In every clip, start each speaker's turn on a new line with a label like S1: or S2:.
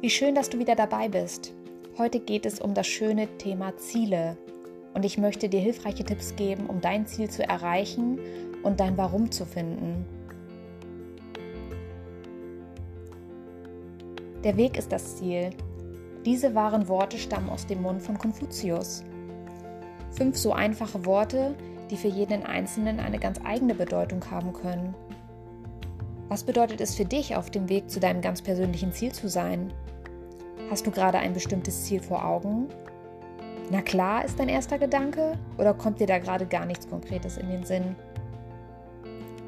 S1: Wie schön, dass du wieder dabei bist. Heute geht es um das schöne Thema Ziele. Und ich möchte dir hilfreiche Tipps geben, um dein Ziel zu erreichen und dein Warum zu finden. Der Weg ist das Ziel. Diese wahren Worte stammen aus dem Mund von Konfuzius. Fünf so einfache Worte, die für jeden Einzelnen eine ganz eigene Bedeutung haben können. Was bedeutet es für dich, auf dem Weg zu deinem ganz persönlichen Ziel zu sein? Hast du gerade ein bestimmtes Ziel vor Augen? Na klar ist dein erster Gedanke oder kommt dir da gerade gar nichts Konkretes in den Sinn?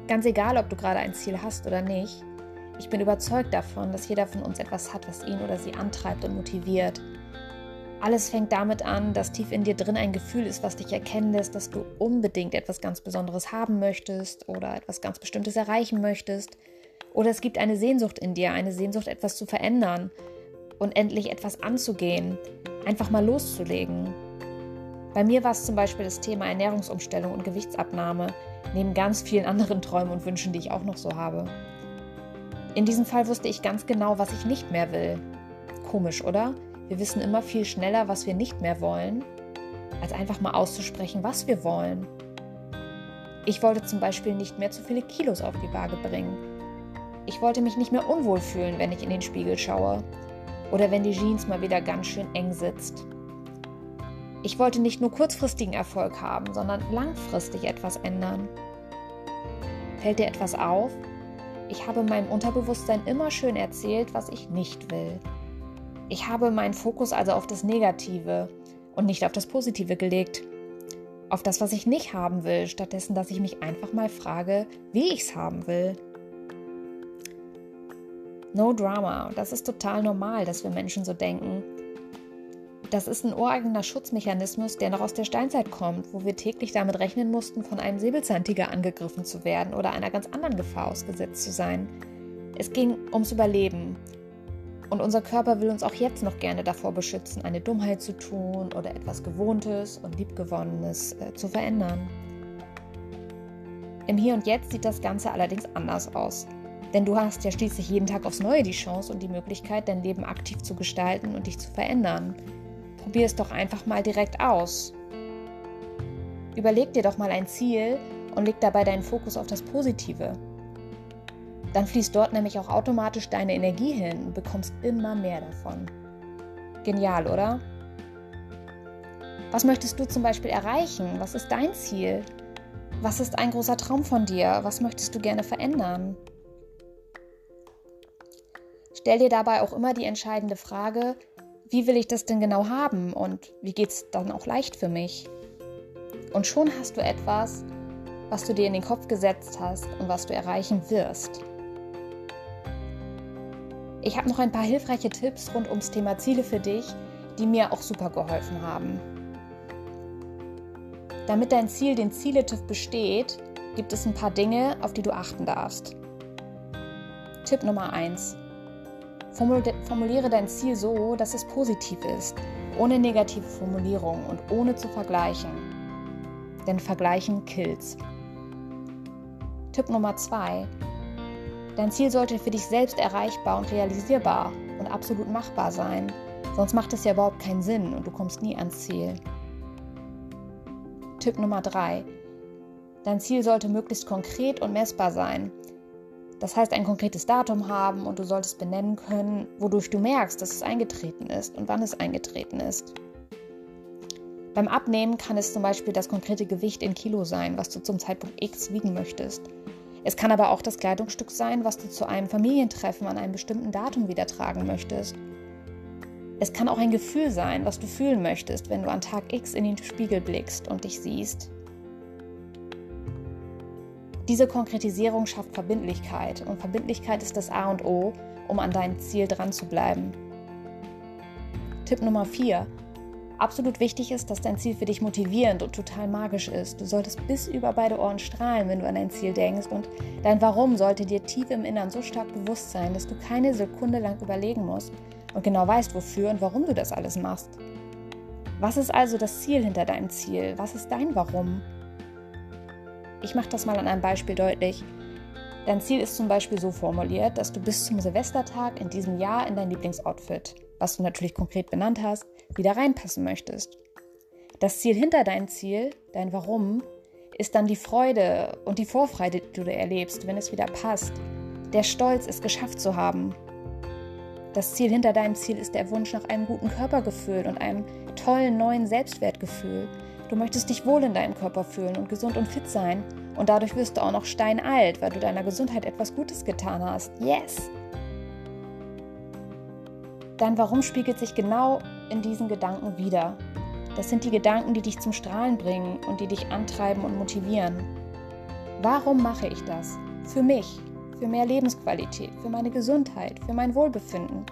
S1: Ganz egal, ob du gerade ein Ziel hast oder nicht, ich bin überzeugt davon, dass jeder von uns etwas hat, was ihn oder sie antreibt und motiviert. Alles fängt damit an, dass tief in dir drin ein Gefühl ist, was dich erkennen lässt, dass du unbedingt etwas ganz Besonderes haben möchtest oder etwas ganz Bestimmtes erreichen möchtest. Oder es gibt eine Sehnsucht in dir, eine Sehnsucht, etwas zu verändern und endlich etwas anzugehen, einfach mal loszulegen. Bei mir war es zum Beispiel das Thema Ernährungsumstellung und Gewichtsabnahme, neben ganz vielen anderen Träumen und Wünschen, die ich auch noch so habe. In diesem Fall wusste ich ganz genau, was ich nicht mehr will. Komisch, oder? Wir wissen immer viel schneller, was wir nicht mehr wollen, als einfach mal auszusprechen, was wir wollen. Ich wollte zum Beispiel nicht mehr zu viele Kilos auf die Waage bringen. Ich wollte mich nicht mehr unwohl fühlen, wenn ich in den Spiegel schaue oder wenn die Jeans mal wieder ganz schön eng sitzt. Ich wollte nicht nur kurzfristigen Erfolg haben, sondern langfristig etwas ändern. Fällt dir etwas auf? Ich habe meinem Unterbewusstsein immer schön erzählt, was ich nicht will. Ich habe meinen Fokus also auf das Negative und nicht auf das Positive gelegt. Auf das, was ich nicht haben will, stattdessen, dass ich mich einfach mal frage, wie ich es haben will. No Drama. Das ist total normal, dass wir Menschen so denken. Das ist ein ureigener Schutzmechanismus, der noch aus der Steinzeit kommt, wo wir täglich damit rechnen mussten, von einem Säbelzahntiger angegriffen zu werden oder einer ganz anderen Gefahr ausgesetzt zu sein. Es ging ums Überleben. Und unser Körper will uns auch jetzt noch gerne davor beschützen, eine Dummheit zu tun oder etwas Gewohntes und Liebgewonnenes äh, zu verändern. Im Hier und Jetzt sieht das Ganze allerdings anders aus. Denn du hast ja schließlich jeden Tag aufs Neue die Chance und die Möglichkeit, dein Leben aktiv zu gestalten und dich zu verändern. Probier es doch einfach mal direkt aus. Überleg dir doch mal ein Ziel und leg dabei deinen Fokus auf das Positive. Dann fließt dort nämlich auch automatisch deine Energie hin und bekommst immer mehr davon. Genial, oder? Was möchtest du zum Beispiel erreichen? Was ist dein Ziel? Was ist ein großer Traum von dir? Was möchtest du gerne verändern? Stell dir dabei auch immer die entscheidende Frage, wie will ich das denn genau haben und wie geht es dann auch leicht für mich? Und schon hast du etwas, was du dir in den Kopf gesetzt hast und was du erreichen wirst. Ich habe noch ein paar hilfreiche Tipps rund ums Thema Ziele für dich, die mir auch super geholfen haben. Damit dein Ziel den Zieletipp besteht, gibt es ein paar Dinge, auf die du achten darfst. Tipp Nummer 1. Formuliere dein Ziel so, dass es positiv ist, ohne negative Formulierung und ohne zu vergleichen. Denn Vergleichen kills. Tipp Nummer 2. Dein Ziel sollte für dich selbst erreichbar und realisierbar und absolut machbar sein. Sonst macht es ja überhaupt keinen Sinn und du kommst nie ans Ziel. Tipp Nummer 3. Dein Ziel sollte möglichst konkret und messbar sein. Das heißt, ein konkretes Datum haben und du solltest benennen können, wodurch du merkst, dass es eingetreten ist und wann es eingetreten ist. Beim Abnehmen kann es zum Beispiel das konkrete Gewicht in Kilo sein, was du zum Zeitpunkt X wiegen möchtest. Es kann aber auch das Kleidungsstück sein, was du zu einem Familientreffen an einem bestimmten Datum wieder tragen möchtest. Es kann auch ein Gefühl sein, was du fühlen möchtest, wenn du an Tag X in den Spiegel blickst und dich siehst. Diese Konkretisierung schafft Verbindlichkeit und Verbindlichkeit ist das A und O, um an dein Ziel dran zu bleiben. Tipp Nummer 4. Absolut wichtig ist, dass dein Ziel für dich motivierend und total magisch ist. Du solltest bis über beide Ohren strahlen, wenn du an dein Ziel denkst und dein Warum sollte dir tief im Innern so stark bewusst sein, dass du keine Sekunde lang überlegen musst und genau weißt, wofür und warum du das alles machst. Was ist also das Ziel hinter deinem Ziel? Was ist dein Warum? Ich mache das mal an einem Beispiel deutlich. Dein Ziel ist zum Beispiel so formuliert, dass du bis zum Silvestertag in diesem Jahr in dein Lieblingsoutfit, was du natürlich konkret benannt hast, wieder reinpassen möchtest. Das Ziel hinter deinem Ziel, dein Warum, ist dann die Freude und die Vorfreude, die du erlebst, wenn es wieder passt. Der Stolz, es geschafft zu haben. Das Ziel hinter deinem Ziel ist der Wunsch nach einem guten Körpergefühl und einem tollen neuen Selbstwertgefühl. Du möchtest dich wohl in deinem Körper fühlen und gesund und fit sein. Und dadurch wirst du auch noch steinalt, weil du deiner Gesundheit etwas Gutes getan hast. Yes! Dein Warum spiegelt sich genau in diesen Gedanken wieder. Das sind die Gedanken, die dich zum Strahlen bringen und die dich antreiben und motivieren. Warum mache ich das? Für mich, für mehr Lebensqualität, für meine Gesundheit, für mein Wohlbefinden.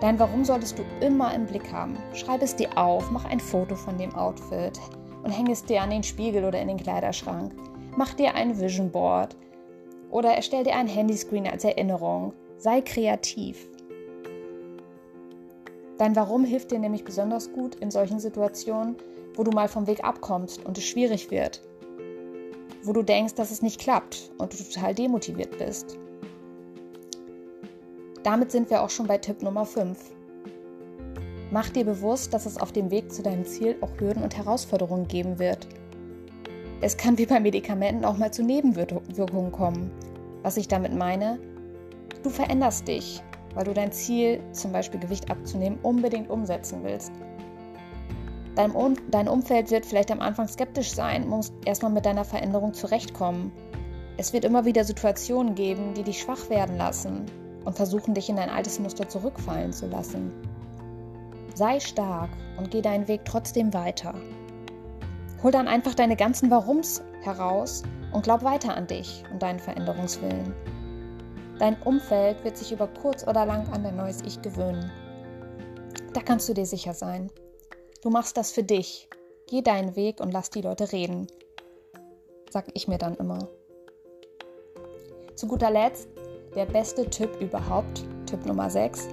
S1: Dein Warum solltest du immer im Blick haben. Schreib es dir auf, mach ein Foto von dem Outfit und häng es dir an den Spiegel oder in den Kleiderschrank. Mach dir ein Vision Board oder erstell dir ein Handyscreen als Erinnerung. Sei kreativ. Dein Warum hilft dir nämlich besonders gut in solchen Situationen, wo du mal vom Weg abkommst und es schwierig wird. Wo du denkst, dass es nicht klappt und du total demotiviert bist. Damit sind wir auch schon bei Tipp Nummer 5. Mach dir bewusst, dass es auf dem Weg zu deinem Ziel auch Hürden und Herausforderungen geben wird. Es kann wie bei Medikamenten auch mal zu Nebenwirkungen kommen. Was ich damit meine, du veränderst dich, weil du dein Ziel, zum Beispiel Gewicht abzunehmen, unbedingt umsetzen willst. Dein, um dein Umfeld wird vielleicht am Anfang skeptisch sein, musst erstmal mit deiner Veränderung zurechtkommen. Es wird immer wieder Situationen geben, die dich schwach werden lassen und versuchen, dich in dein altes Muster zurückfallen zu lassen. Sei stark und geh deinen Weg trotzdem weiter. Hol dann einfach deine ganzen Warums heraus und glaub weiter an dich und deinen Veränderungswillen. Dein Umfeld wird sich über kurz oder lang an dein neues Ich gewöhnen. Da kannst du dir sicher sein. Du machst das für dich. Geh deinen Weg und lass die Leute reden. Sag ich mir dann immer. Zu guter Letzt, der beste Tipp überhaupt, Tipp Nummer 6.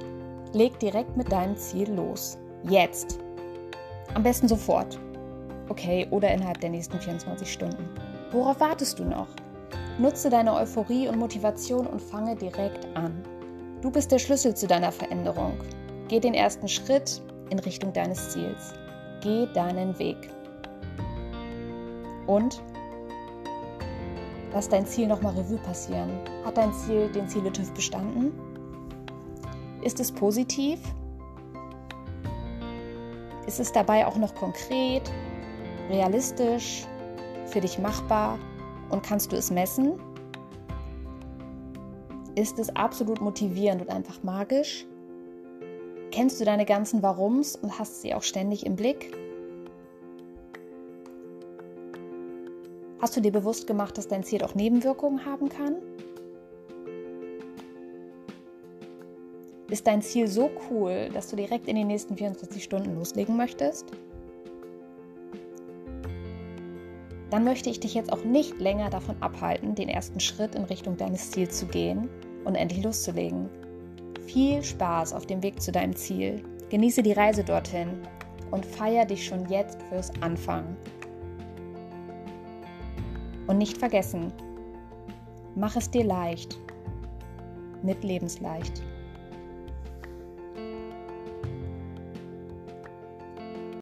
S1: Leg direkt mit deinem Ziel los. Jetzt. Am besten sofort. Okay, oder innerhalb der nächsten 24 Stunden. Worauf wartest du noch? Nutze deine Euphorie und Motivation und fange direkt an. Du bist der Schlüssel zu deiner Veränderung. Geh den ersten Schritt in Richtung deines Ziels. Geh deinen Weg. Und lass dein Ziel nochmal Revue passieren. Hat dein Ziel den Ziele-TÜV bestanden? Ist es positiv? Ist es dabei auch noch konkret, realistisch, für dich machbar und kannst du es messen? Ist es absolut motivierend und einfach magisch? Kennst du deine ganzen Warums und hast sie auch ständig im Blick? Hast du dir bewusst gemacht, dass dein Ziel auch Nebenwirkungen haben kann? Ist dein Ziel so cool, dass du direkt in den nächsten 24 Stunden loslegen möchtest? dann möchte ich dich jetzt auch nicht länger davon abhalten, den ersten Schritt in Richtung deines Ziels zu gehen und endlich loszulegen. Viel Spaß auf dem Weg zu deinem Ziel. Genieße die Reise dorthin und feier dich schon jetzt fürs Anfangen. Und nicht vergessen, mach es dir leicht mit Lebensleicht.